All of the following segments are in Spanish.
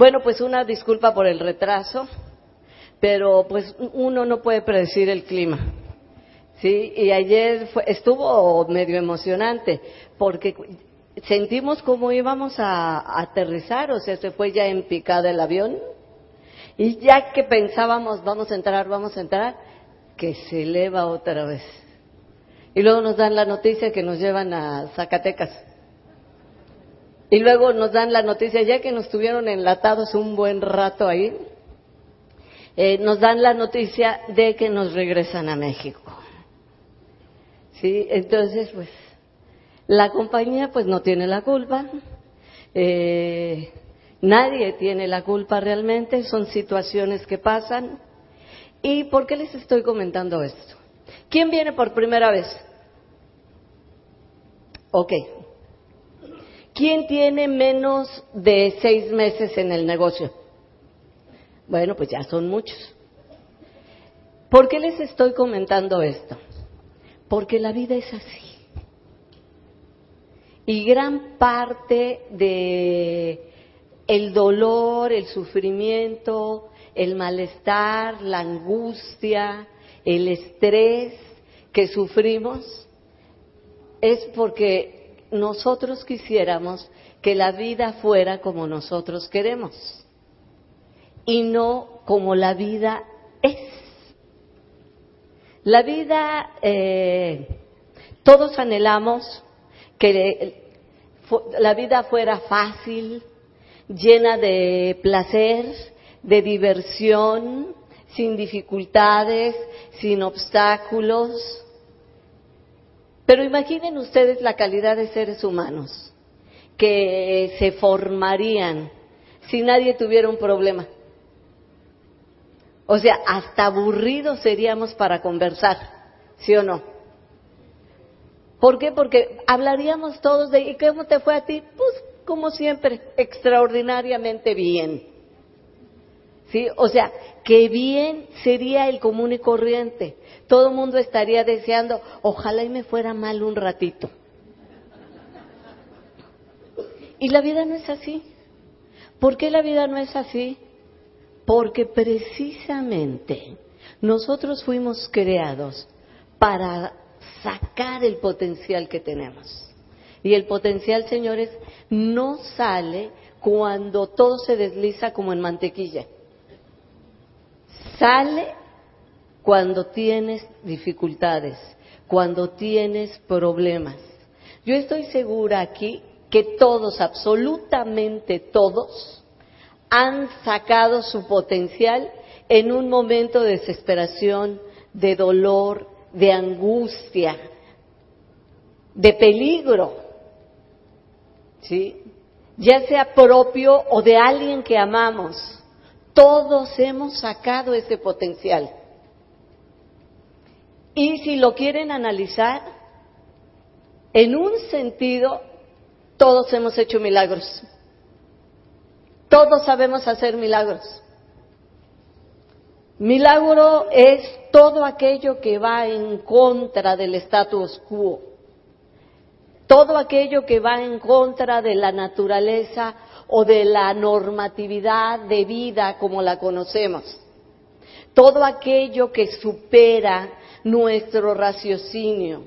Bueno, pues una disculpa por el retraso, pero pues uno no puede predecir el clima. Sí, y ayer fue, estuvo medio emocionante porque sentimos como íbamos a, aterrizar, o sea, se fue ya en picada el avión y ya que pensábamos vamos a entrar, vamos a entrar, que se eleva otra vez. Y luego nos dan la noticia que nos llevan a Zacatecas. Y luego nos dan la noticia, ya que nos tuvieron enlatados un buen rato ahí, eh, nos dan la noticia de que nos regresan a México. ¿Sí? Entonces, pues, la compañía pues no tiene la culpa, eh, nadie tiene la culpa realmente, son situaciones que pasan. ¿Y por qué les estoy comentando esto? ¿Quién viene por primera vez? Ok, ¿Quién tiene menos de seis meses en el negocio? Bueno, pues ya son muchos. ¿Por qué les estoy comentando esto? Porque la vida es así. Y gran parte de el dolor, el sufrimiento, el malestar, la angustia, el estrés que sufrimos es porque nosotros quisiéramos que la vida fuera como nosotros queremos y no como la vida es. La vida, eh, todos anhelamos que la vida fuera fácil, llena de placer, de diversión, sin dificultades, sin obstáculos, pero imaginen ustedes la calidad de seres humanos que se formarían si nadie tuviera un problema. O sea, hasta aburridos seríamos para conversar, ¿sí o no? ¿Por qué? Porque hablaríamos todos de, ¿y cómo te fue a ti? Pues como siempre, extraordinariamente bien. ¿Sí? O sea, que bien sería el común y corriente. Todo el mundo estaría deseando, ojalá y me fuera mal un ratito. Y la vida no es así. ¿Por qué la vida no es así? Porque precisamente nosotros fuimos creados para sacar el potencial que tenemos. Y el potencial, señores, no sale cuando todo se desliza como en mantequilla sale cuando tienes dificultades, cuando tienes problemas. Yo estoy segura aquí que todos, absolutamente todos, han sacado su potencial en un momento de desesperación, de dolor, de angustia, de peligro, ¿sí? Ya sea propio o de alguien que amamos. Todos hemos sacado ese potencial. Y si lo quieren analizar, en un sentido, todos hemos hecho milagros. Todos sabemos hacer milagros. Milagro es todo aquello que va en contra del status quo, todo aquello que va en contra de la naturaleza o de la normatividad de vida como la conocemos. Todo aquello que supera nuestro raciocinio.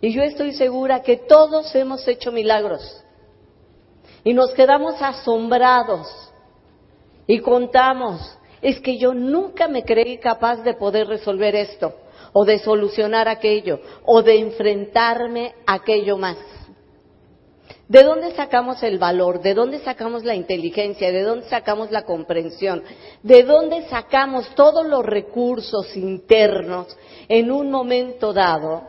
Y yo estoy segura que todos hemos hecho milagros. Y nos quedamos asombrados y contamos, es que yo nunca me creí capaz de poder resolver esto, o de solucionar aquello, o de enfrentarme a aquello más. ¿De dónde sacamos el valor? ¿De dónde sacamos la inteligencia? ¿De dónde sacamos la comprensión? ¿De dónde sacamos todos los recursos internos en un momento dado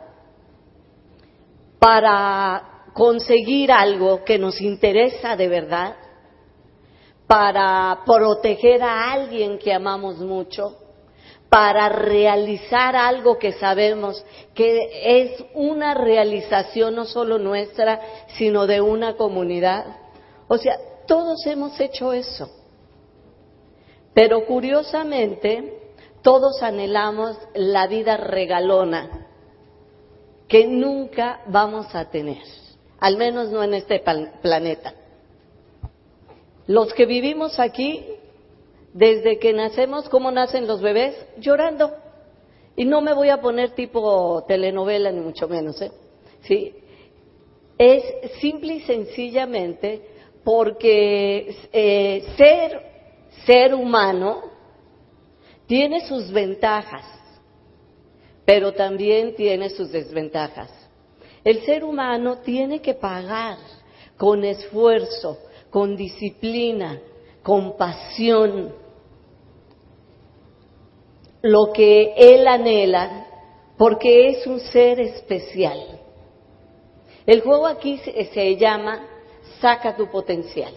para conseguir algo que nos interesa de verdad? ¿Para proteger a alguien que amamos mucho? Para realizar algo que sabemos que es una realización no solo nuestra, sino de una comunidad. O sea, todos hemos hecho eso. Pero curiosamente, todos anhelamos la vida regalona que nunca vamos a tener, al menos no en este planeta. Los que vivimos aquí, desde que nacemos, ¿cómo nacen los bebés? Llorando. Y no me voy a poner tipo telenovela, ni mucho menos, ¿eh? ¿Sí? Es simple y sencillamente porque eh, ser ser humano tiene sus ventajas, pero también tiene sus desventajas. El ser humano tiene que pagar con esfuerzo, con disciplina, con pasión, lo que él anhela, porque es un ser especial. El juego aquí se, llama Saca tu potencial.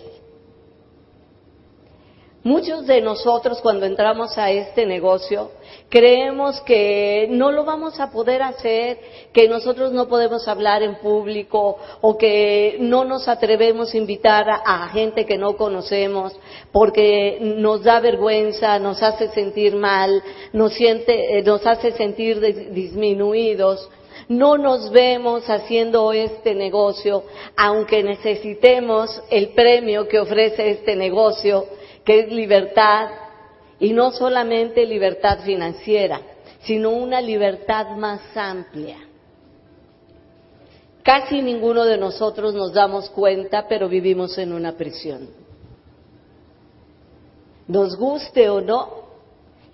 Muchos de nosotros cuando entramos a este negocio creemos que no lo vamos a poder hacer, que nosotros no podemos hablar en público o que no nos atrevemos a invitar a, gente que no conocemos porque nos da vergüenza, nos hace sentir mal, nos, siente, eh, nos hace sentir disminuidos. No nos vemos haciendo este negocio, aunque necesitemos el premio que ofrece este negocio que es libertad, y no solamente libertad financiera, sino una libertad más amplia. Casi ninguno de nosotros nos damos cuenta, pero vivimos en una prisión. Nos guste o no,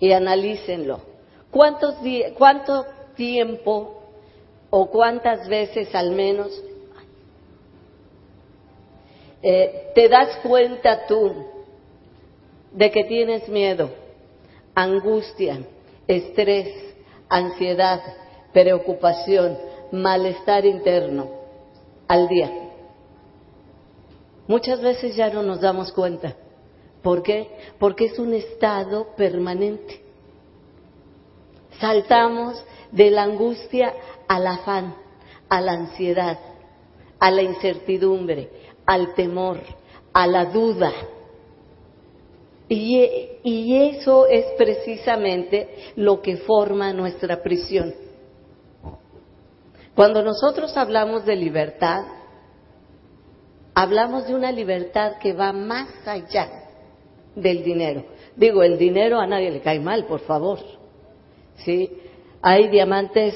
y analícenlo. ¿Cuántos ¿Cuánto tiempo o cuántas veces al menos eh, te das cuenta tú de que tienes miedo, angustia, estrés, ansiedad, preocupación, malestar interno al día. Muchas veces ya no nos damos cuenta. ¿Por qué? Porque es un estado permanente. Saltamos de la angustia al afán, a la ansiedad, a la incertidumbre, al temor, a la duda, y, eso es precisamente lo que forma nuestra prisión. Cuando nosotros hablamos de libertad, hablamos de una libertad que va más allá del dinero. Digo, el dinero a nadie le cae mal, por favor. ¿Sí? Hay diamantes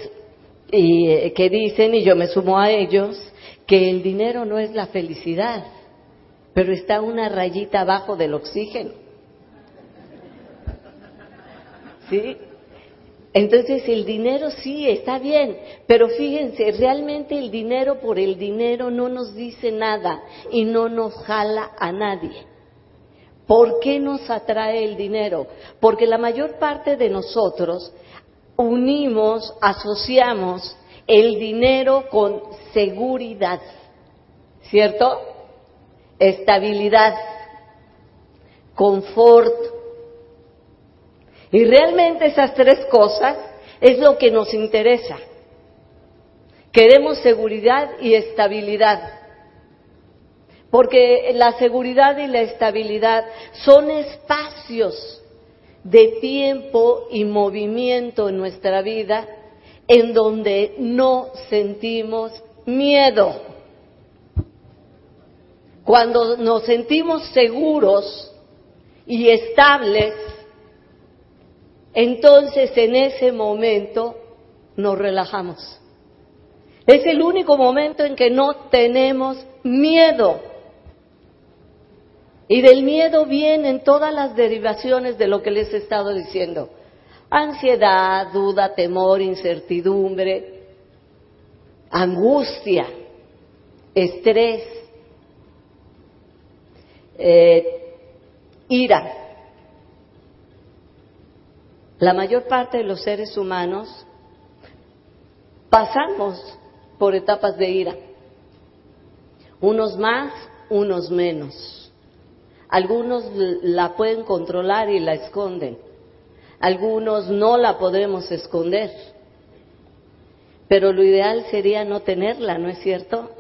y, eh, que dicen, y yo me sumo a ellos, que el dinero no es la felicidad, pero está una rayita abajo del oxígeno. ¿Sí? Entonces el dinero sí está bien, pero fíjense, realmente el dinero por el dinero no nos dice nada y no nos jala a nadie. ¿Por qué nos atrae el dinero? Porque la mayor parte de nosotros unimos, asociamos el dinero con seguridad, ¿cierto? Estabilidad, confort, y realmente esas tres cosas es lo que nos interesa. Queremos seguridad y estabilidad. Porque la seguridad y la estabilidad son espacios de tiempo y movimiento en nuestra vida en donde no sentimos miedo. Cuando nos sentimos seguros y estables, entonces en ese momento nos relajamos. Es el único momento en que no tenemos miedo. Y del miedo vienen todas las derivaciones de lo que les he estado diciendo. Ansiedad, duda, temor, incertidumbre, angustia, estrés, eh, ira. La mayor parte de los seres humanos pasamos por etapas de ira. Unos más, unos menos. Algunos la pueden controlar y la esconden. Algunos no la podemos esconder. Pero lo ideal sería no tenerla, ¿no es cierto?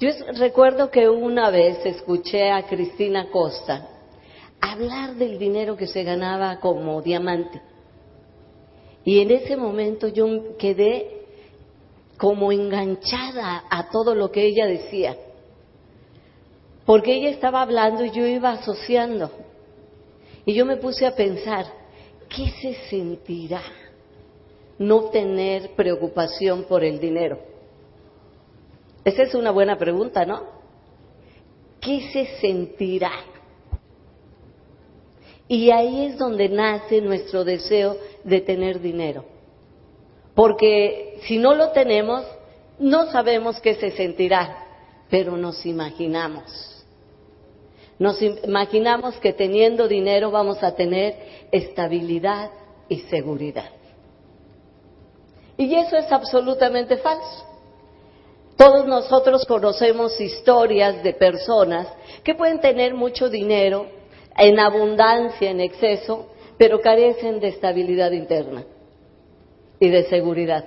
Yo recuerdo que una vez escuché a Cristina Costa hablar del dinero que se ganaba como diamante. Y en ese momento yo quedé como enganchada a todo lo que ella decía. porque ella estaba hablando y yo iba asociando. Y yo me puse a pensar, ¿qué se sentirá no tener preocupación por el dinero? Esa es una buena pregunta, ¿no? ¿Qué se sentirá? Y ahí es donde nace nuestro deseo de tener dinero. Porque si no lo tenemos, no sabemos qué se sentirá, pero nos imaginamos. Nos imaginamos que teniendo dinero vamos a tener estabilidad y seguridad. Y eso es absolutamente falso. Todos nosotros conocemos historias de personas que pueden tener mucho dinero en abundancia, en exceso, pero carecen de estabilidad interna y de seguridad.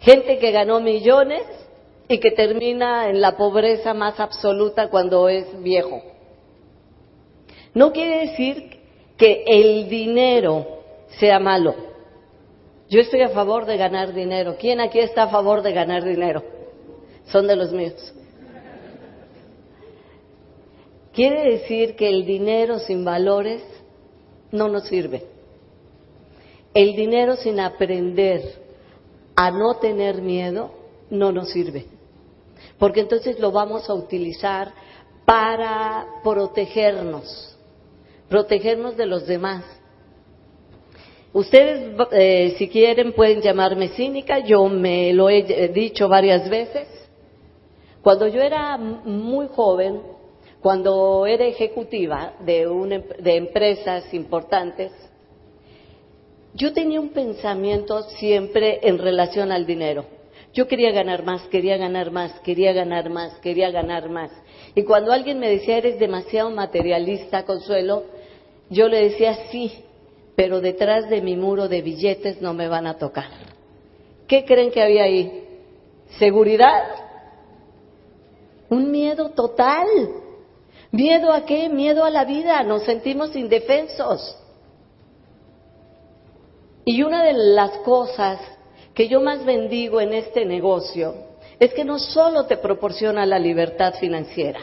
Gente que ganó millones y que termina en la pobreza más absoluta cuando es viejo. No quiere decir que el dinero sea malo. Yo estoy a favor de ganar dinero. ¿Quién aquí está a favor de ganar dinero? Son de los míos. Quiere decir que el dinero sin valores no nos sirve. El dinero sin aprender a no tener miedo no nos sirve. Porque entonces lo vamos a utilizar para protegernos, protegernos de los demás. Ustedes, eh, si quieren, pueden llamarme cínica, yo me lo he dicho varias veces. Cuando yo era muy joven, cuando era ejecutiva de, de empresas importantes, yo tenía un pensamiento siempre en relación al dinero. Yo quería ganar más, quería ganar más, quería ganar más, quería ganar más. Y cuando alguien me decía, eres demasiado materialista, Consuelo, yo le decía, sí, pero detrás de mi muro de billetes no me van a tocar. ¿Qué creen que había ahí? ¿Seguridad? Un miedo total. ¿Miedo a qué? Miedo a la vida. Nos sentimos indefensos. Y una de las cosas que yo más bendigo en este negocio es que no solo te proporciona la libertad financiera,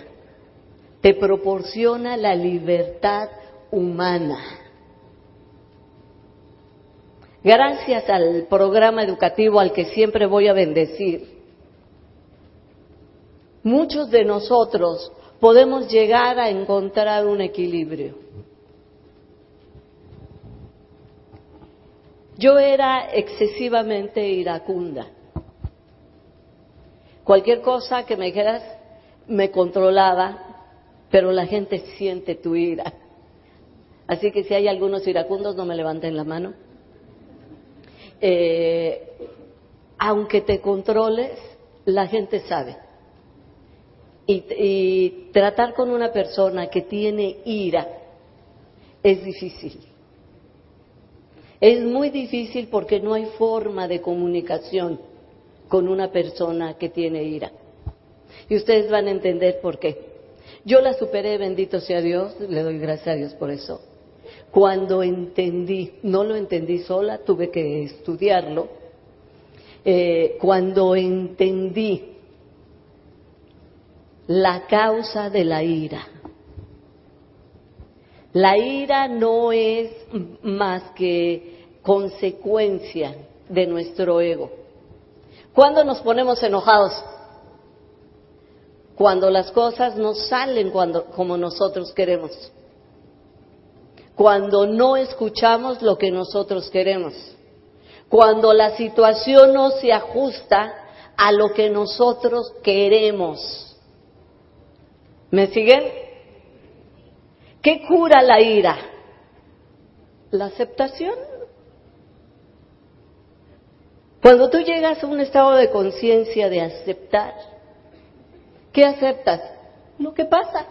te proporciona la libertad humana. Gracias al programa educativo al que siempre voy a bendecir, muchos de nosotros podemos llegar a encontrar un equilibrio. Yo era excesivamente iracunda. Cualquier cosa que me dijeras me controlaba, pero la gente siente tu ira. Así que si hay algunos iracundos, no me levanten la mano. Eh, aunque te controles, la gente sabe. Y tratar con una persona que tiene ira es difícil. Es muy difícil porque no hay forma de comunicación con una persona que tiene ira. Y ustedes van a entender por qué. Yo la superé, bendito sea Dios, le doy gracias a Dios por eso. Cuando entendí, no lo entendí sola, tuve que estudiarlo, eh, cuando entendí la causa de la ira. La ira no es más que consecuencia de nuestro ego. ¿Cuándo nos ponemos enojados? Cuando las cosas no salen cuando, como nosotros queremos. Cuando no escuchamos lo que nosotros queremos. Cuando la situación no se ajusta a lo que nosotros queremos. ¿Me siguen? ¿Qué cura la ira? La aceptación. Cuando tú llegas a un estado de conciencia de aceptar, ¿qué aceptas? Lo que pasa.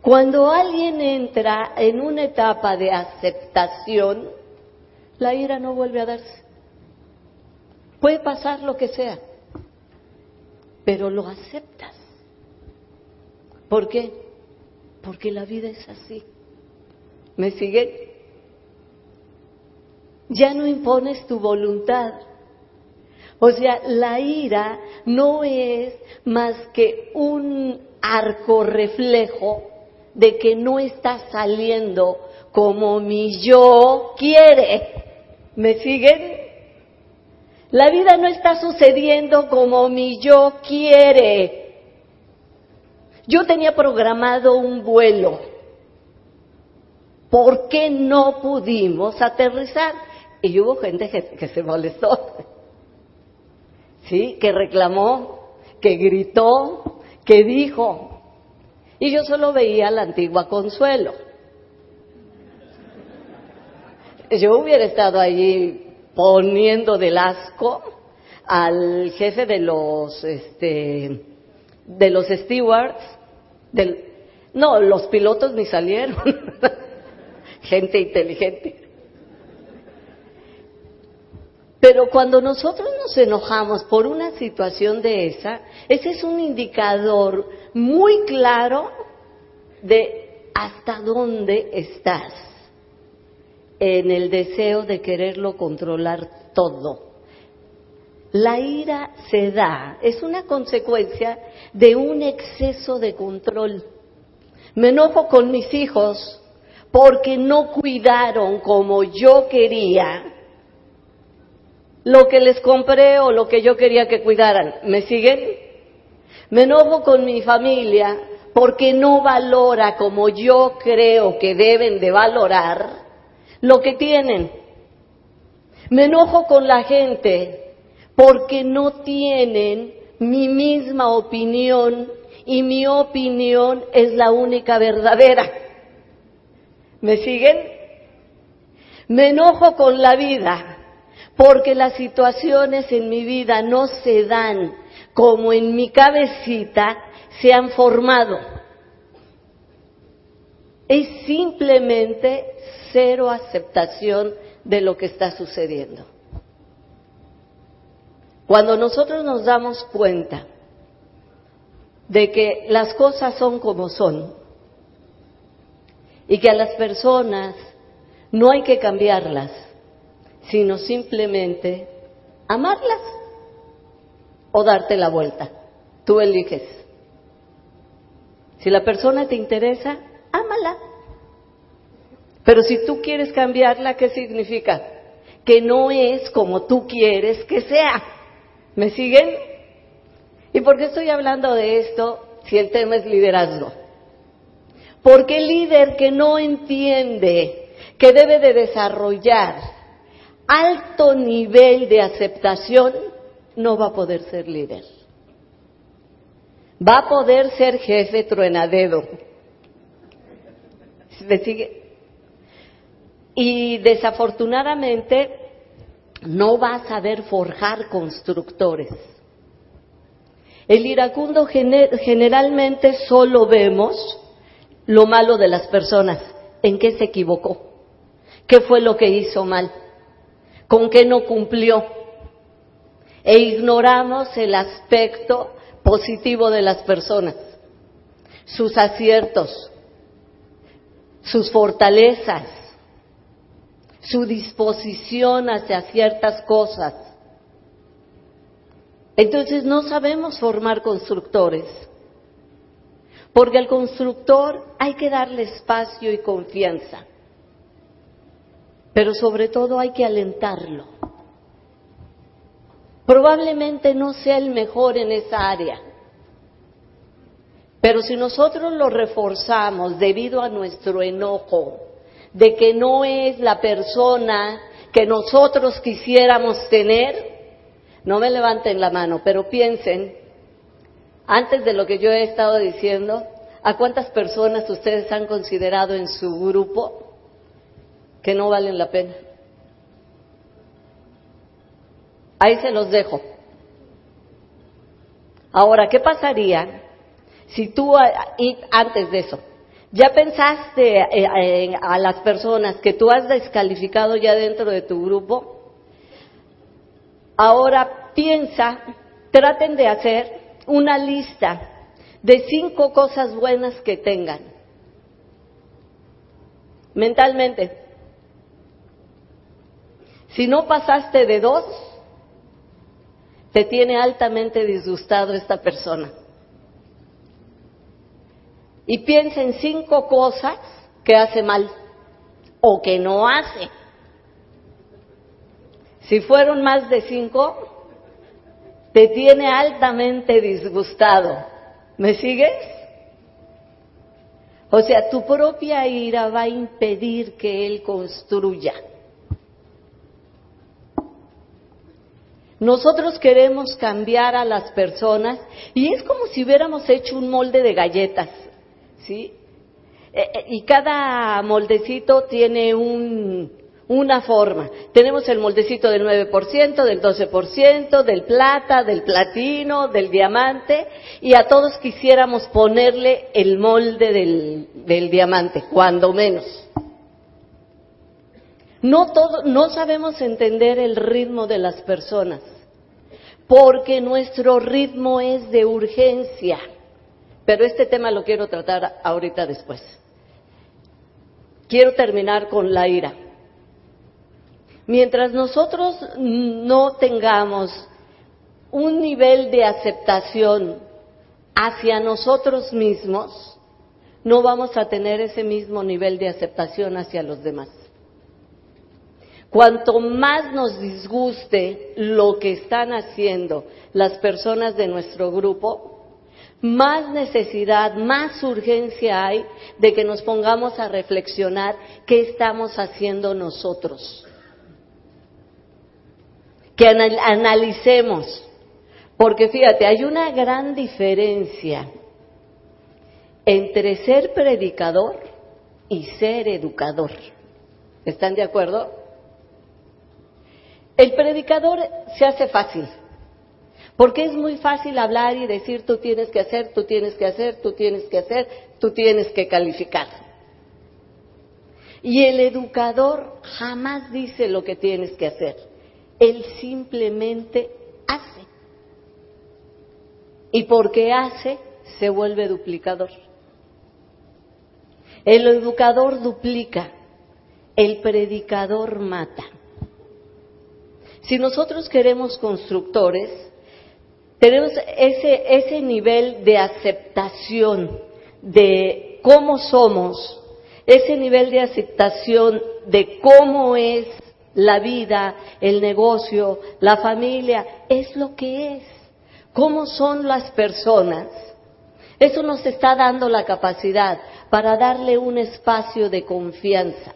Cuando alguien entra en una etapa de aceptación, la ira no vuelve a darse. Puede pasar lo que sea, pero lo aceptas. ¿Por qué? Porque la vida es así. ¿Me sigue? Ya no impones tu voluntad, O sea, la ira no es más que un arco reflejo de que no está saliendo como mi yo quiere. ¿Me siguen? La vida no está sucediendo como mi yo quiere. Yo tenía programado un vuelo. ¿Por qué no pudimos aterrizar? Y hubo gente que, se molestó. ¿Sí? Que reclamó, que gritó, que dijo. Y yo solo veía la antigua Consuelo. Yo hubiera estado allí poniendo del asco al jefe de los este de los stewards del no los pilotos ni salieron gente inteligente pero cuando nosotros nos enojamos por una situación de esa ese es un indicador muy claro de hasta dónde estás en el deseo de quererlo controlar todo. La ira se da, es una consecuencia de un exceso de control. Me enojo con mis hijos porque no cuidaron como yo quería lo que les compré o lo que yo quería que cuidaran. ¿Me siguen? Me enojo con mi familia porque no valora como yo creo que deben de valorar lo que tienen. Me enojo con la gente porque no tienen mi misma opinión y mi opinión es la única verdadera. ¿Me siguen? Me enojo con la vida porque las situaciones en mi vida no se dan como en mi cabecita se han formado. Es simplemente cero aceptación de lo que está sucediendo. Cuando nosotros nos damos cuenta de que las cosas son como son y que a las personas no hay que cambiarlas, sino simplemente amarlas o darte la vuelta. Tú eliges. Si la persona te interesa, ámala. Pero si tú quieres cambiarla, ¿qué significa? Que no es como tú quieres que sea. ¿Me siguen? ¿Y por qué estoy hablando de esto si el tema es liderazgo? Porque el líder que no entiende que debe de desarrollar alto nivel de aceptación, no va a poder ser líder. Va a poder ser jefe truenadedo. ¿Me sigue? Y desafortunadamente no va a saber forjar constructores. El iracundo generalmente solo vemos lo malo de las personas, en qué se equivocó, qué fue lo que hizo mal, con qué no cumplió. E ignoramos el aspecto positivo de las personas, sus aciertos, sus fortalezas, su disposición hacia ciertas cosas. Entonces no sabemos formar constructores, porque al constructor hay que darle espacio y confianza, pero sobre todo hay que alentarlo. Probablemente no sea el mejor en esa área, pero si nosotros lo reforzamos debido a nuestro enojo, de que no es la persona que nosotros quisiéramos tener, no me levanten la mano, pero piensen, antes de lo que yo he estado diciendo, ¿a cuántas personas ustedes han considerado en su grupo que no valen la pena? Ahí se los dejo. Ahora, ¿qué pasaría si tú, antes de eso, ¿Ya pensaste eh, a las personas que tú has descalificado ya dentro de tu grupo? Ahora piensa, traten de hacer una lista de cinco cosas buenas que tengan. Mentalmente. Si no pasaste de dos, te tiene altamente disgustado esta persona. Y piensa en cinco cosas que hace mal o que no hace. Si fueron más de cinco, te tiene altamente disgustado. ¿Me sigues? O sea, tu propia ira va a impedir que Él construya. Nosotros queremos cambiar a las personas y es como si hubiéramos hecho un molde de galletas, ¿sí? Eh, eh, y cada moldecito tiene un, una forma. Tenemos el moldecito del 9%, del 12%, del plata, del platino, del diamante, y a todos quisiéramos ponerle el molde del, del diamante, cuando menos. No, todo, no sabemos entender el ritmo de las personas, porque nuestro ritmo es de urgencia. Pero este tema lo quiero tratar ahorita después. Quiero terminar con la ira. Mientras nosotros no tengamos un nivel de aceptación hacia nosotros mismos, no vamos a tener ese mismo nivel de aceptación hacia los demás. Cuanto más nos disguste lo que están haciendo las personas de nuestro grupo, más necesidad, más urgencia hay de que nos pongamos a reflexionar qué estamos haciendo nosotros que analicemos, porque fíjate, hay una gran diferencia entre ser predicador y ser educador. ¿Están de acuerdo? El predicador se hace fácil, porque es muy fácil hablar y decir tú tienes que hacer, tú tienes que hacer, tú tienes que hacer, tú tienes que calificar. Y el educador jamás dice lo que tienes que hacer. Él simplemente hace. Y porque hace, se vuelve duplicador. El educador duplica, el predicador mata. Si nosotros queremos constructores, tenemos ese, ese nivel de aceptación de cómo somos, ese nivel de aceptación de cómo es la vida, el negocio, la familia, es lo que es. ¿Cómo son las personas? Eso nos está dando la capacidad para darle un espacio de confianza,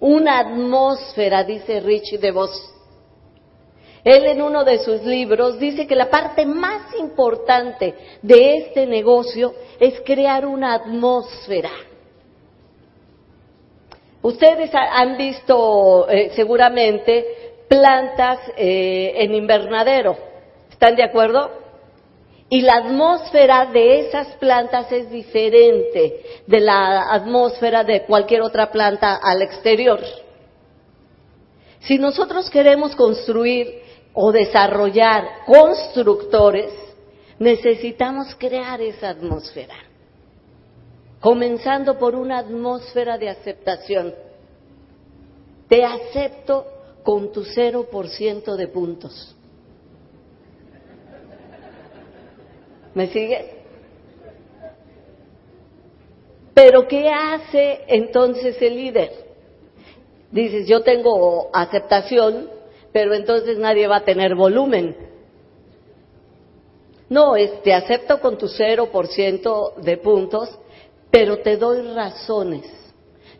una atmósfera, dice Rich DeVos. Él en uno de sus libros dice que la parte más importante de este negocio es crear una atmósfera Ustedes han visto eh, seguramente plantas eh, en invernadero, ¿están de acuerdo? Y la atmósfera de esas plantas es diferente de la atmósfera de cualquier otra planta al exterior. Si nosotros queremos construir o desarrollar constructores, necesitamos crear esa atmósfera comenzando por una atmósfera de aceptación. Te acepto con tu 0% de puntos. ¿Me sigues? Pero ¿qué hace entonces el líder? Dices, yo tengo aceptación, pero entonces nadie va a tener volumen. No, es, te acepto con tu 0% de puntos, pero te doy razones,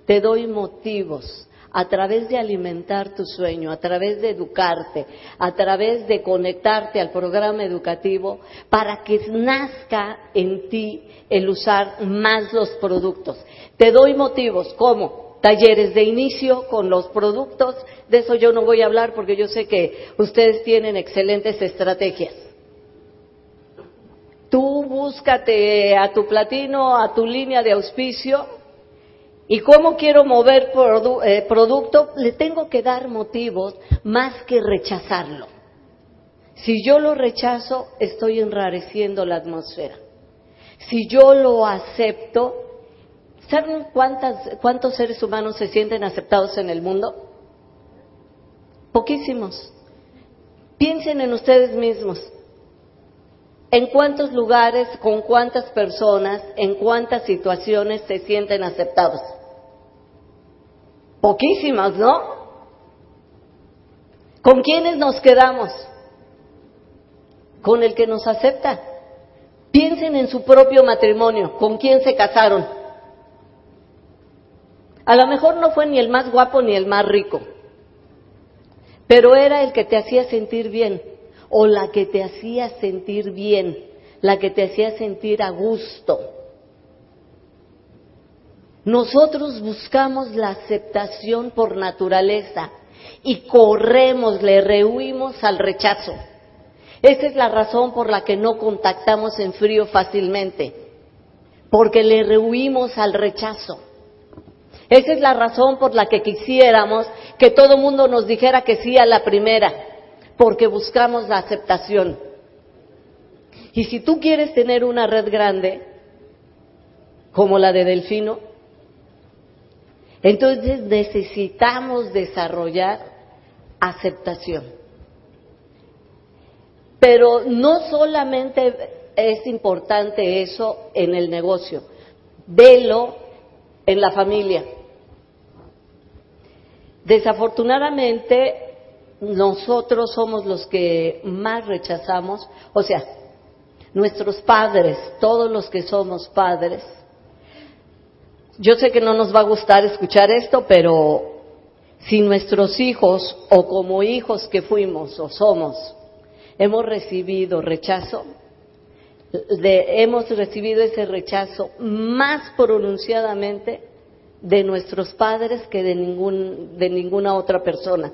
te doy motivos a través de alimentar tu sueño, a través de educarte, a través de conectarte al programa educativo para que nazca en ti el usar más los productos. Te doy motivos, ¿cómo? Talleres de inicio con los productos, de eso yo no voy a hablar porque yo sé que ustedes tienen excelentes estrategias. Tú búscate a tu platino, a tu línea de auspicio, y cómo quiero mover eh, producto, le tengo que dar motivos más que rechazarlo. Si yo lo rechazo, estoy enrareciendo la atmósfera. Si yo lo acepto, ¿saben cuántas, cuántos seres humanos se sienten aceptados en el mundo? Poquísimos. Piensen en ustedes mismos. ¿En cuántos lugares, con cuántas personas, en cuántas situaciones se sienten aceptados? Poquísimas, ¿no? ¿Con quiénes nos quedamos? Con el que nos acepta. Piensen en su propio matrimonio, con quién se casaron. A lo mejor no fue ni el más guapo ni el más rico, pero era el que te hacía sentir bien o la que te hacía sentir bien, la que te hacía sentir a gusto. Nosotros buscamos la aceptación por naturaleza y corremos, le rehuimos al rechazo. Esa es la razón por la que no contactamos en frío fácilmente, porque le rehuimos al rechazo. Esa es la razón por la que quisiéramos que todo mundo nos dijera que sí a la primera, porque buscamos la aceptación. Y si tú quieres tener una red grande, como la de Delfino, entonces necesitamos desarrollar aceptación. Pero no solamente es importante eso en el negocio, velo en la familia. Desafortunadamente, nosotros somos los que más rechazamos, o sea, nuestros padres, todos los que somos padres. Yo sé que no nos va a gustar escuchar esto, pero si nuestros hijos o como hijos que fuimos o somos hemos recibido rechazo, hemos recibido ese rechazo más pronunciadamente de nuestros padres que de, ningún, de ninguna otra persona.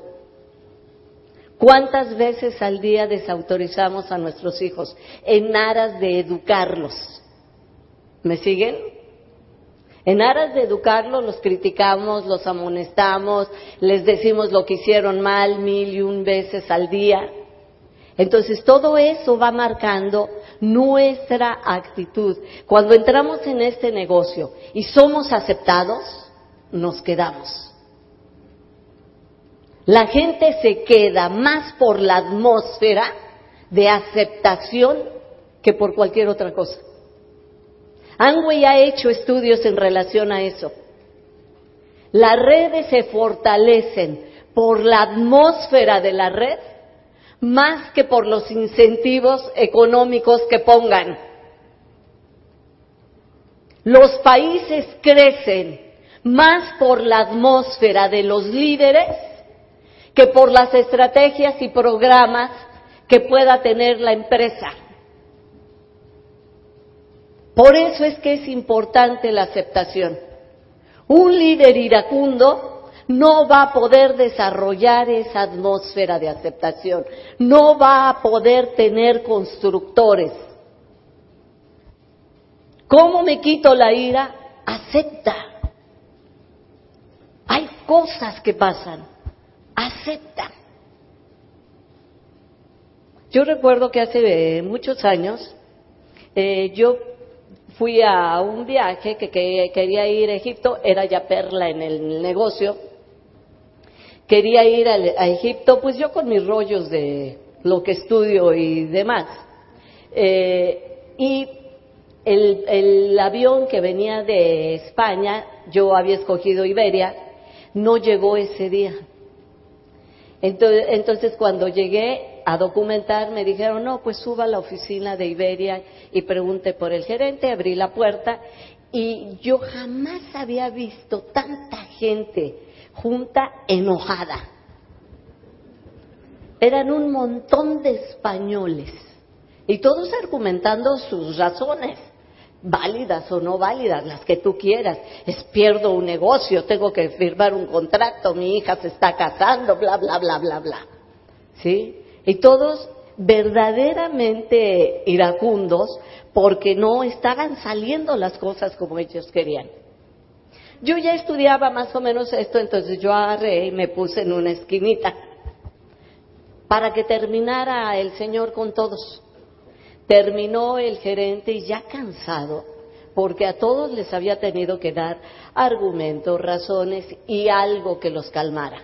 ¿Cuántas veces al día desautorizamos a nuestros hijos en aras de educarlos? ¿Me siguen? En aras de educarlos los criticamos, los amonestamos, les decimos lo que hicieron mal mil y un veces al día. Entonces todo eso va marcando nuestra actitud. Cuando entramos en este negocio y somos aceptados, nos quedamos. La gente se queda más por la atmósfera de aceptación que por cualquier otra cosa. Angway ha hecho estudios en relación a eso. Las redes se fortalecen por la atmósfera de la red más que por los incentivos económicos que pongan. Los países crecen más por la atmósfera de los líderes que por las estrategias y programas que pueda tener la empresa. Por eso es que es importante la aceptación. Un líder iracundo no va a poder desarrollar esa atmósfera de aceptación, no va a poder tener constructores. ¿Cómo me quito la ira? Acepta. Hay cosas que pasan. Acepta. Yo recuerdo que hace muchos años eh, yo fui a un viaje que, quería ir a Egipto, era ya perla en el negocio, quería ir a, Egipto, pues yo con mis rollos de lo que estudio y demás. Eh, y el, avión que venía de España, yo había escogido Iberia, no llegó ese día. Entonces, entonces, cuando llegué a documentar me dijeron, no, pues suba a la oficina de Iberia y pregunte por el gerente, abrí la puerta y yo jamás había visto tanta gente junta enojada. Eran un montón de españoles y todos argumentando sus razones, válidas o no válidas, las que tú quieras. Es pierdo un negocio, tengo que firmar un contrato, mi hija se está casando, bla, bla, bla, bla, bla. ¿Sí? Y todos verdaderamente iracundos porque no estaban saliendo las cosas como ellos querían. Yo ya estudiaba más o menos esto, entonces yo agarré y me puse en una esquinita para que terminara el Señor con todos. Terminó el gerente y ya cansado, porque a todos les había tenido que dar argumentos, razones y algo que los calmara.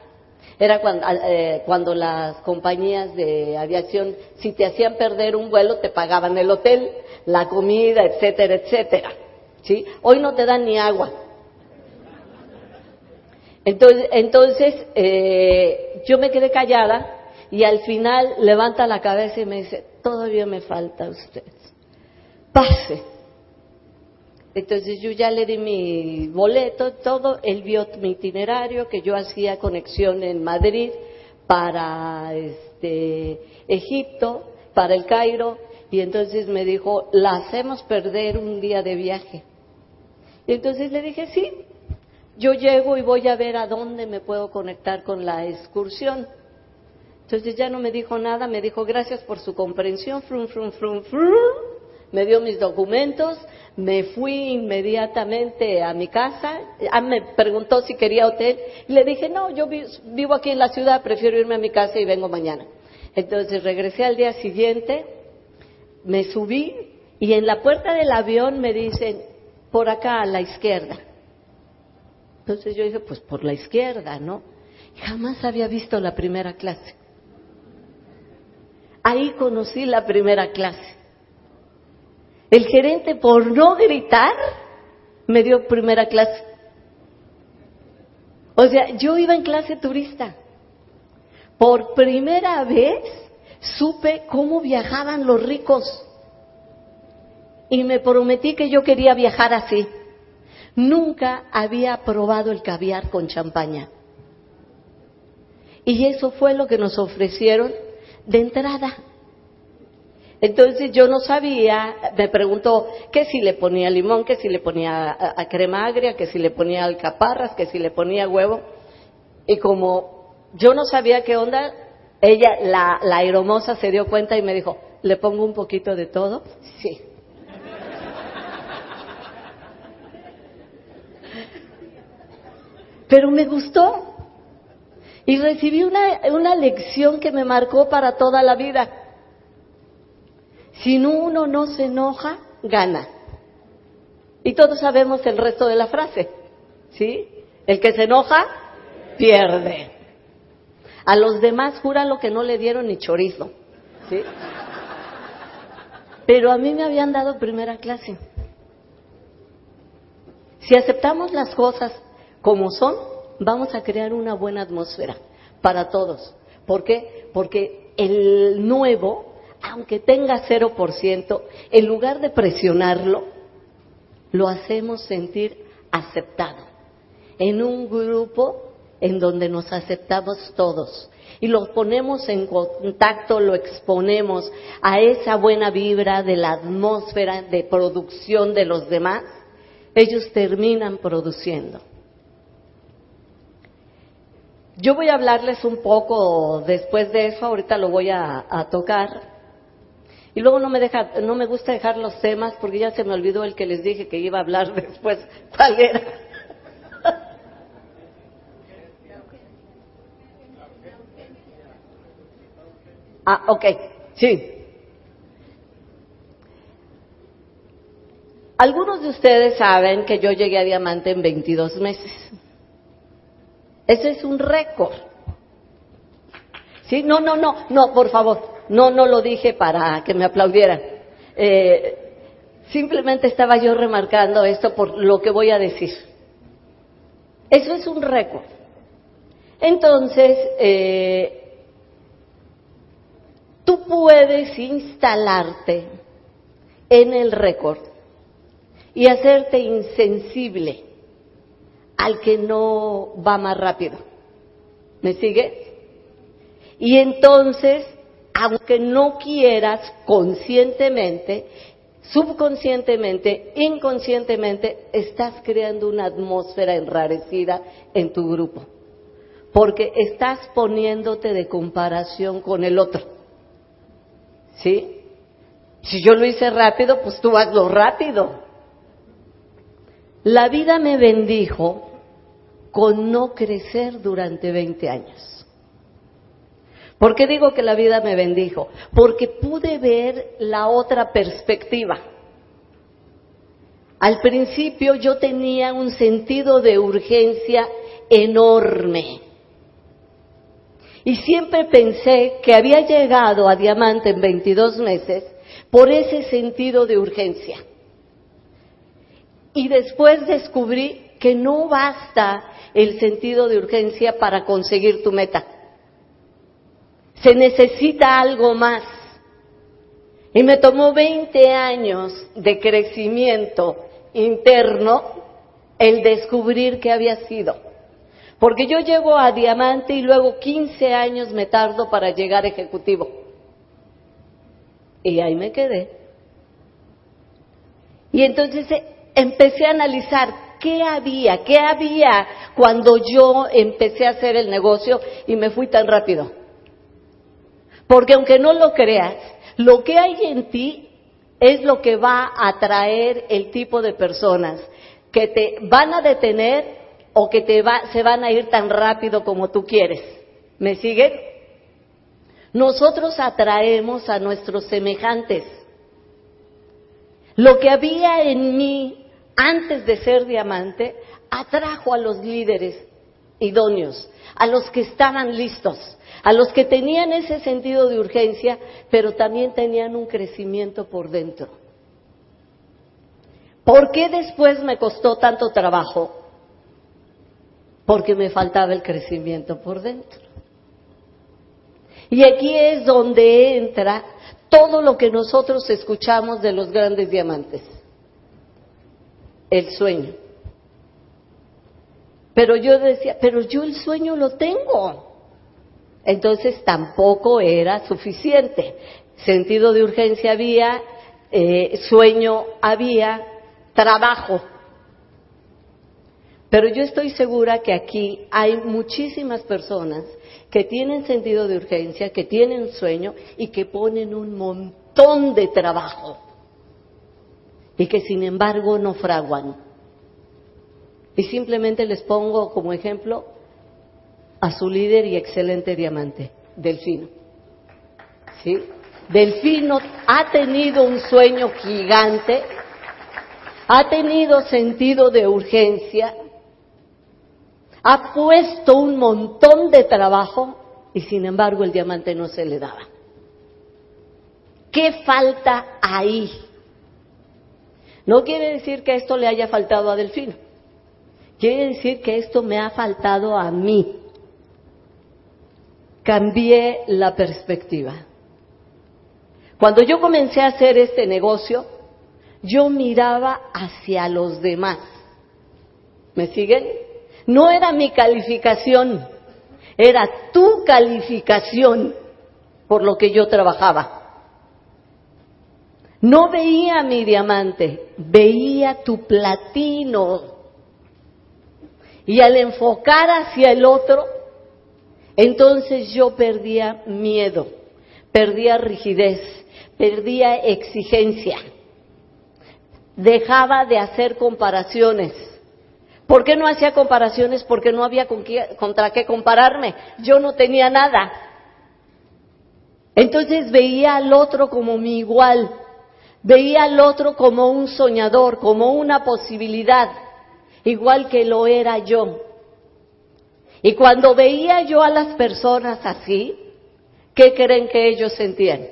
Era cuando, eh, cuando las compañías de aviación, si te hacían perder un vuelo, te pagaban el hotel, la comida, etcétera, etcétera. ¿Sí? Hoy no te dan ni agua. Entonces, entonces eh, yo me quedé callada y al final levanta la cabeza y me dice, todavía me falta usted. Pase. Entonces yo ya le di mi boleto, todo, él vio mi itinerario, que yo hacía conexión en Madrid para este, Egipto, para el Cairo, y entonces me dijo, la hacemos perder un día de viaje. Y entonces le dije, sí, yo llego y voy a ver a dónde me puedo conectar con la excursión. Entonces ya no me dijo nada, me dijo gracias por su comprensión, frum, frum, frum, frum. me dio mis documentos, me fui inmediatamente a mi casa, ah, me preguntó si quería hotel, y le dije, no, yo vivo aquí en la ciudad, prefiero irme a mi casa y vengo mañana. Entonces regresé al día siguiente, me subí y en la puerta del avión me dicen, por acá a la izquierda. Entonces yo dije, pues por la izquierda, ¿no? Jamás había visto la primera clase. Ahí conocí la primera clase. El gerente, por no gritar, me dio primera clase. O sea, yo iba en clase turista. Por primera vez supe cómo viajaban los ricos. Y me prometí que yo quería viajar así. Nunca había probado el caviar con champaña. Y eso fue lo que nos ofrecieron de entrada. Entonces yo no sabía, me preguntó que si le ponía limón, que si le ponía a, crema agria, que si le ponía alcaparras, que si le ponía huevo. Y como yo no sabía qué onda, ella, la, la aeromosa, se dio cuenta y me dijo, ¿le pongo un poquito de todo? Sí. Pero me gustó. Y recibí una, una lección que me marcó para toda la vida. Si uno no se enoja, gana. Y todos sabemos el resto de la frase. ¿Sí? El que se enoja, pierde. A los demás jura lo que no le dieron ni chorizo. ¿Sí? Pero a mí me habían dado primera clase. Si aceptamos las cosas como son, vamos a crear una buena atmósfera para todos. ¿Por qué? Porque el nuevo, aunque tenga 0%, en lugar de presionarlo, lo hacemos sentir aceptado. En un grupo en donde nos aceptamos todos y lo ponemos en contacto, lo exponemos a esa buena vibra de la atmósfera de producción de los demás, ellos terminan produciendo. Yo voy a hablarles un poco después de eso, ahorita lo voy a, tocar. Y luego no me, deja, no me gusta dejar los temas porque ya se me olvidó el que les dije que iba a hablar después. ¿Cuál era? ah, ok, sí. Algunos de ustedes saben que yo llegué a diamante en 22 meses. Ese es un récord. ¿Sí? No, no, no, no, por favor. No, no lo dije para que me aplaudieran. Eh, simplemente estaba yo remarcando esto por lo que voy a decir. Eso es un récord. Entonces, eh, tú puedes instalarte en el récord y hacerte insensible al que no va más rápido. ¿Me sigue? Y entonces, aunque no quieras conscientemente, subconscientemente, inconscientemente, estás creando una atmósfera enrarecida en tu grupo. Porque estás poniéndote de comparación con el otro. ¿Sí? Si yo lo hice rápido, pues tú hazlo rápido. La vida me bendijo con no crecer durante 20 años. ¿Por qué digo que la vida me bendijo? Porque pude ver la otra perspectiva. Al principio yo tenía un sentido de urgencia enorme. Y siempre pensé que había llegado a diamante en 22 meses por ese sentido de urgencia. Y después descubrí que no basta el sentido de urgencia para conseguir tu meta. Se necesita algo más. Y me tomó 20 años de crecimiento interno el descubrir qué había sido. Porque yo llego a diamante y luego 15 años me tardo para llegar a ejecutivo. Y ahí me quedé. Y entonces eh, empecé a analizar qué había, qué había cuando yo empecé a hacer el negocio y me fui tan rápido. Porque aunque no lo creas, lo que hay en ti es lo que va a atraer el tipo de personas que te van a detener o que te se van a ir tan rápido como tú quieres. ¿Me siguen? Nosotros atraemos a nuestros semejantes. Lo que había en mí antes de ser diamante atrajo a los líderes idóneos, a los que estaban listos, a los que tenían ese sentido de urgencia, pero también tenían un crecimiento por dentro. ¿Por qué después me costó tanto trabajo? porque me faltaba el crecimiento por dentro. Y aquí es donde entra todo lo que nosotros escuchamos de los grandes diamantes. El sueño. Pero yo decía, pero yo el sueño lo tengo. Entonces tampoco era suficiente. Sentido de urgencia había, eh, sueño había, trabajo pero yo estoy segura que aquí hay muchísimas personas que tienen sentido de urgencia, que tienen sueño y que ponen un montón de trabajo y que sin embargo no fraguan. Y simplemente les pongo como ejemplo a su líder y excelente diamante, Delfino. ¿Sí? Delfino ha tenido un sueño gigante, ha tenido sentido de urgencia, ha puesto un montón de trabajo y sin embargo el diamante no se le daba. ¿Qué falta ahí? No quiere decir que esto le haya faltado a Delfino. Quiere decir que esto me ha faltado a mí. Cambié la perspectiva. Cuando yo comencé a hacer este negocio, yo miraba hacia los demás. ¿Me siguen? No era mi calificación, era tu calificación por lo que yo trabajaba. No veía mi diamante, veía tu platino. Y al enfocar hacia el otro, entonces yo perdía miedo, perdía rigidez, perdía exigencia, dejaba de hacer comparaciones ¿Por qué no hacía comparaciones? Porque no había contra qué compararme. Yo no tenía nada. Entonces veía al otro como mi igual. Veía al otro como un soñador, como una posibilidad, igual que lo era yo. Y cuando veía yo a las personas así, ¿qué creen que ellos sentían?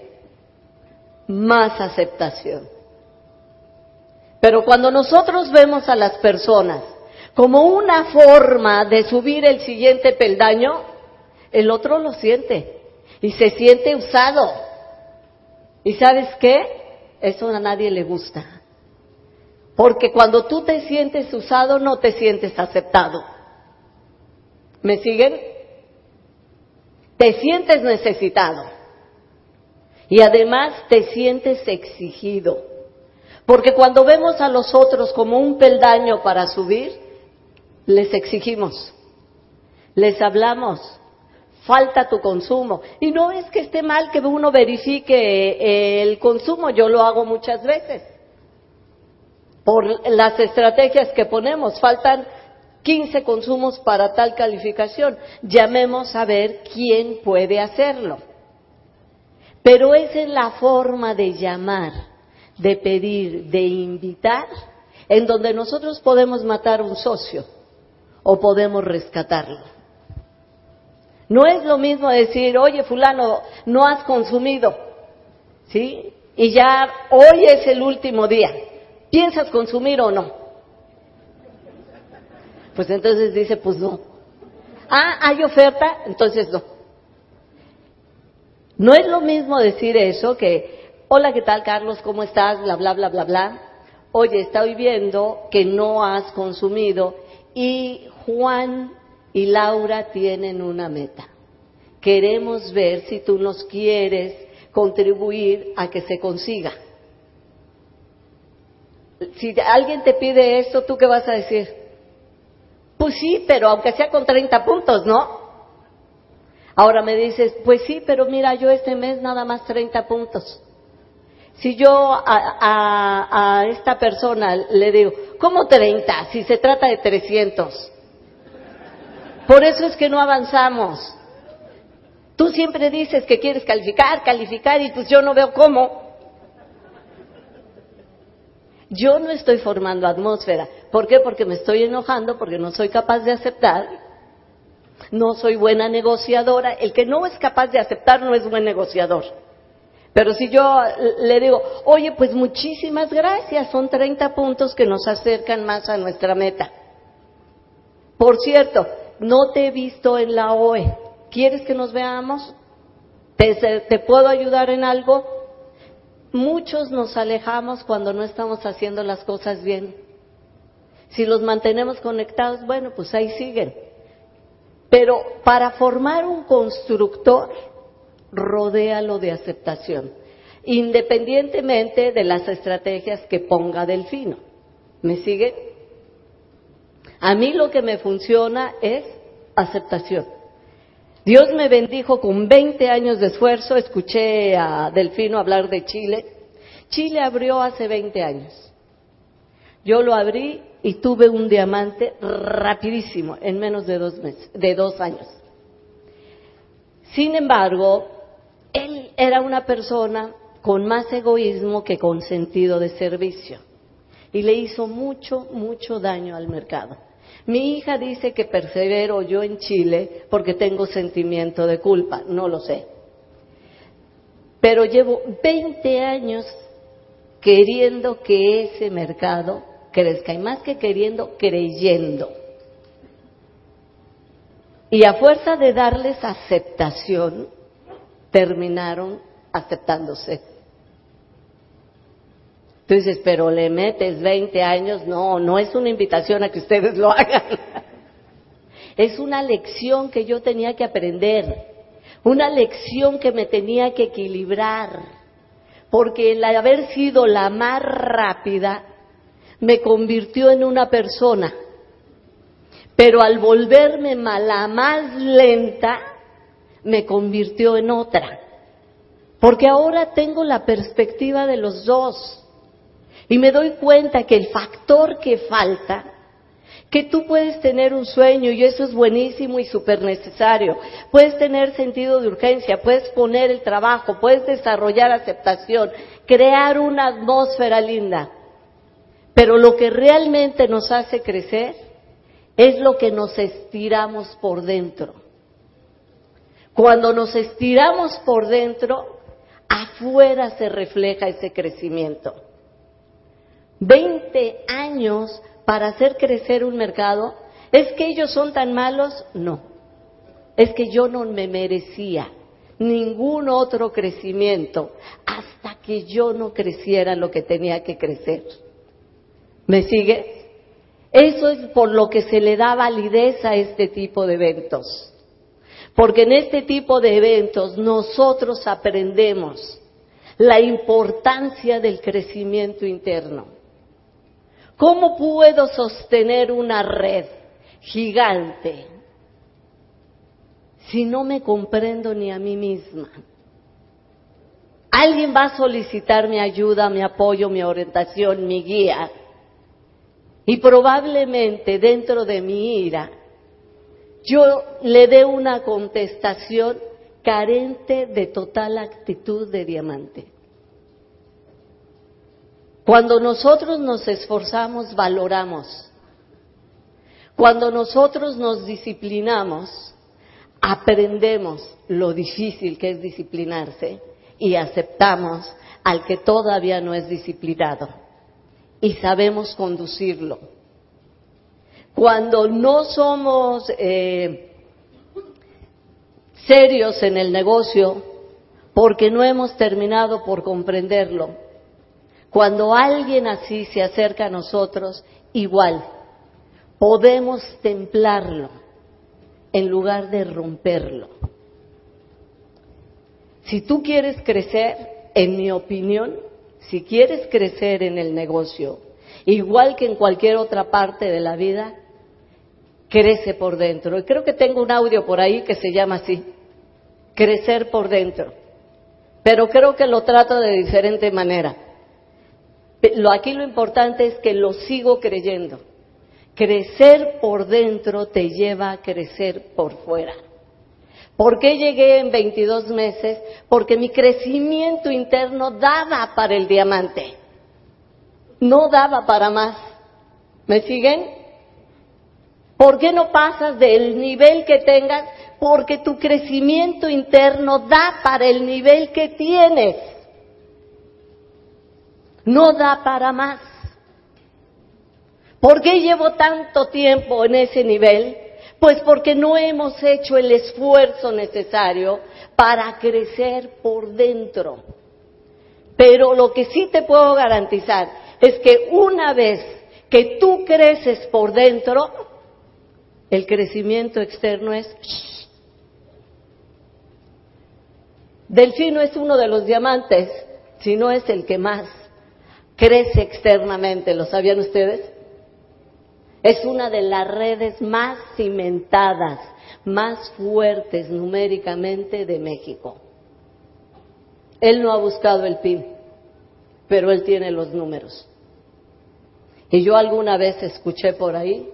Más aceptación. Pero cuando nosotros vemos a las personas como una forma de subir el siguiente peldaño, el otro lo siente y se siente usado. ¿Y sabes qué? Eso a nadie le gusta. Porque cuando tú te sientes usado, no te sientes aceptado. ¿Me siguen? Te sientes necesitado. Y además te sientes exigido. Porque cuando vemos a los otros como un peldaño para subir, les exigimos, les hablamos, falta tu consumo. Y no es que esté mal que uno verifique eh, el consumo, yo lo hago muchas veces. Por las estrategias que ponemos, faltan 15 consumos para tal calificación. Llamemos a ver quién puede hacerlo. Pero es la forma de llamar, de pedir, de invitar, en donde nosotros podemos matar un socio o podemos rescatarlo. No es lo mismo decir, oye fulano, no has consumido, ¿sí? Y ya hoy es el último día. ¿Piensas consumir o no? Pues entonces dice, pues no. Ah, hay oferta, entonces no. No es lo mismo decir eso que, hola, ¿qué tal Carlos? ¿Cómo estás? Bla, bla, bla, bla, bla. Oye, estoy viendo que no has consumido y Juan y Laura tienen una meta. Queremos ver si tú nos quieres contribuir a que se consiga. Si alguien te pide esto, ¿tú qué vas a decir? Pues sí, pero aunque sea con 30 puntos, ¿no? Ahora me dices, pues sí, pero mira, yo este mes nada más 30 puntos. Si yo a, a, esta persona le digo, ¿cómo 30? Si se trata de 300. Por eso es que no avanzamos. Tú siempre dices que quieres calificar, calificar y pues yo no veo cómo. Yo no estoy formando atmósfera. ¿Por qué? Porque me estoy enojando, porque no soy capaz de aceptar. No soy buena negociadora. El que no es capaz de aceptar no es buen negociador. Pero si yo le digo, oye, pues muchísimas gracias, son 30 puntos que nos acercan más a nuestra meta. Por cierto, no te he visto en la OE. ¿Quieres que nos veamos? ¿Te, puedo ayudar en algo? Muchos nos alejamos cuando no estamos haciendo las cosas bien. Si los mantenemos conectados, bueno, pues ahí siguen. Pero para formar un constructor, rodéalo de aceptación, independientemente de las estrategias que ponga Delfino. ¿Me sigue? A mí lo que me funciona es aceptación. Dios me bendijo con 20 años de esfuerzo, escuché a Delfino hablar de Chile. Chile abrió hace 20 años. Yo lo abrí y tuve un diamante rapidísimo, en menos de dos meses, de dos años. Sin embargo, él era una persona con más egoísmo que con sentido de servicio. Y le hizo mucho, mucho daño al mercado. Mi hija dice que persevero yo en Chile porque tengo sentimiento de culpa, no lo sé. Pero llevo 20 años queriendo que ese mercado crezca, y más que queriendo, creyendo. Y a fuerza de darles aceptación, terminaron aceptándose. Tú dices, pero le metes 20 años, no, no es una invitación a que ustedes lo hagan. Es una lección que yo tenía que aprender, una lección que me tenía que equilibrar, porque el haber sido la más rápida me convirtió en una persona, pero al volverme la más lenta, me convirtió en otra. Porque ahora tengo la perspectiva de los dos. Y me doy cuenta que el factor que falta, que tú puedes tener un sueño y eso es buenísimo y súper necesario. Puedes tener sentido de urgencia, puedes poner el trabajo, puedes desarrollar aceptación, crear una atmósfera linda. Pero lo que realmente nos hace crecer es lo que nos estiramos por dentro. Cuando nos estiramos por dentro, afuera se refleja ese crecimiento. Veinte años para hacer crecer un mercado, ¿es que ellos son tan malos? No. Es que yo no me merecía ningún otro crecimiento hasta que yo no creciera lo que tenía que crecer. ¿Me sigue? Eso es por lo que se le da validez a este tipo de eventos. Porque en este tipo de eventos nosotros aprendemos la importancia del crecimiento interno. ¿Cómo puedo sostener una red gigante si no me comprendo ni a mí misma? Alguien va a solicitar mi ayuda, mi apoyo, mi orientación, mi guía. Y probablemente dentro de mi ira yo le dé una contestación carente de total actitud de diamante. Cuando nosotros nos esforzamos, valoramos. Cuando nosotros nos disciplinamos, aprendemos lo difícil que es disciplinarse y aceptamos al que todavía no es disciplinado y sabemos conducirlo. Cuando no somos eh, serios en el negocio porque no hemos terminado por comprenderlo, cuando alguien así se acerca a nosotros, igual, podemos templarlo en lugar de romperlo. Si tú quieres crecer, en mi opinión, si quieres crecer en el negocio, igual que en cualquier otra parte de la vida, crece por dentro. Y creo que tengo un audio por ahí que se llama así, crecer por dentro. Pero creo que lo trato de diferente manera. Lo, aquí lo importante es que lo sigo creyendo. Crecer por dentro te lleva a crecer por fuera. ¿Por qué llegué en 22 meses? Porque mi crecimiento interno daba para el diamante. No daba para más. ¿Me siguen? ¿Por qué no pasas del nivel que tengas? Porque tu crecimiento interno da para el nivel que tienes. No da para más. ¿Por qué llevo tanto tiempo en ese nivel? Pues porque no hemos hecho el esfuerzo necesario para crecer por dentro. Pero lo que sí te puedo garantizar es que una vez que tú creces por dentro, el crecimiento externo es... Delfino es uno de los diamantes, si no es el que más crece externamente, ¿lo sabían ustedes? Es una de las redes más cimentadas, más fuertes numéricamente de México. Él no ha buscado el PIB, pero él tiene los números. Y yo alguna vez escuché por ahí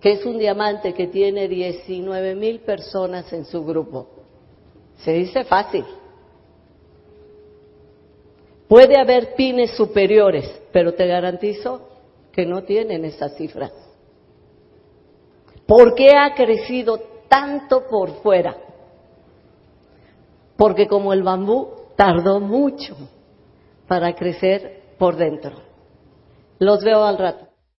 que es un diamante que tiene 19 mil personas en su grupo. Se dice fácil. Puede haber pines superiores, pero te garantizo que no tienen esa cifra. ¿Por qué ha crecido tanto por fuera? Porque como el bambú tardó mucho para crecer por dentro. Los veo al rato.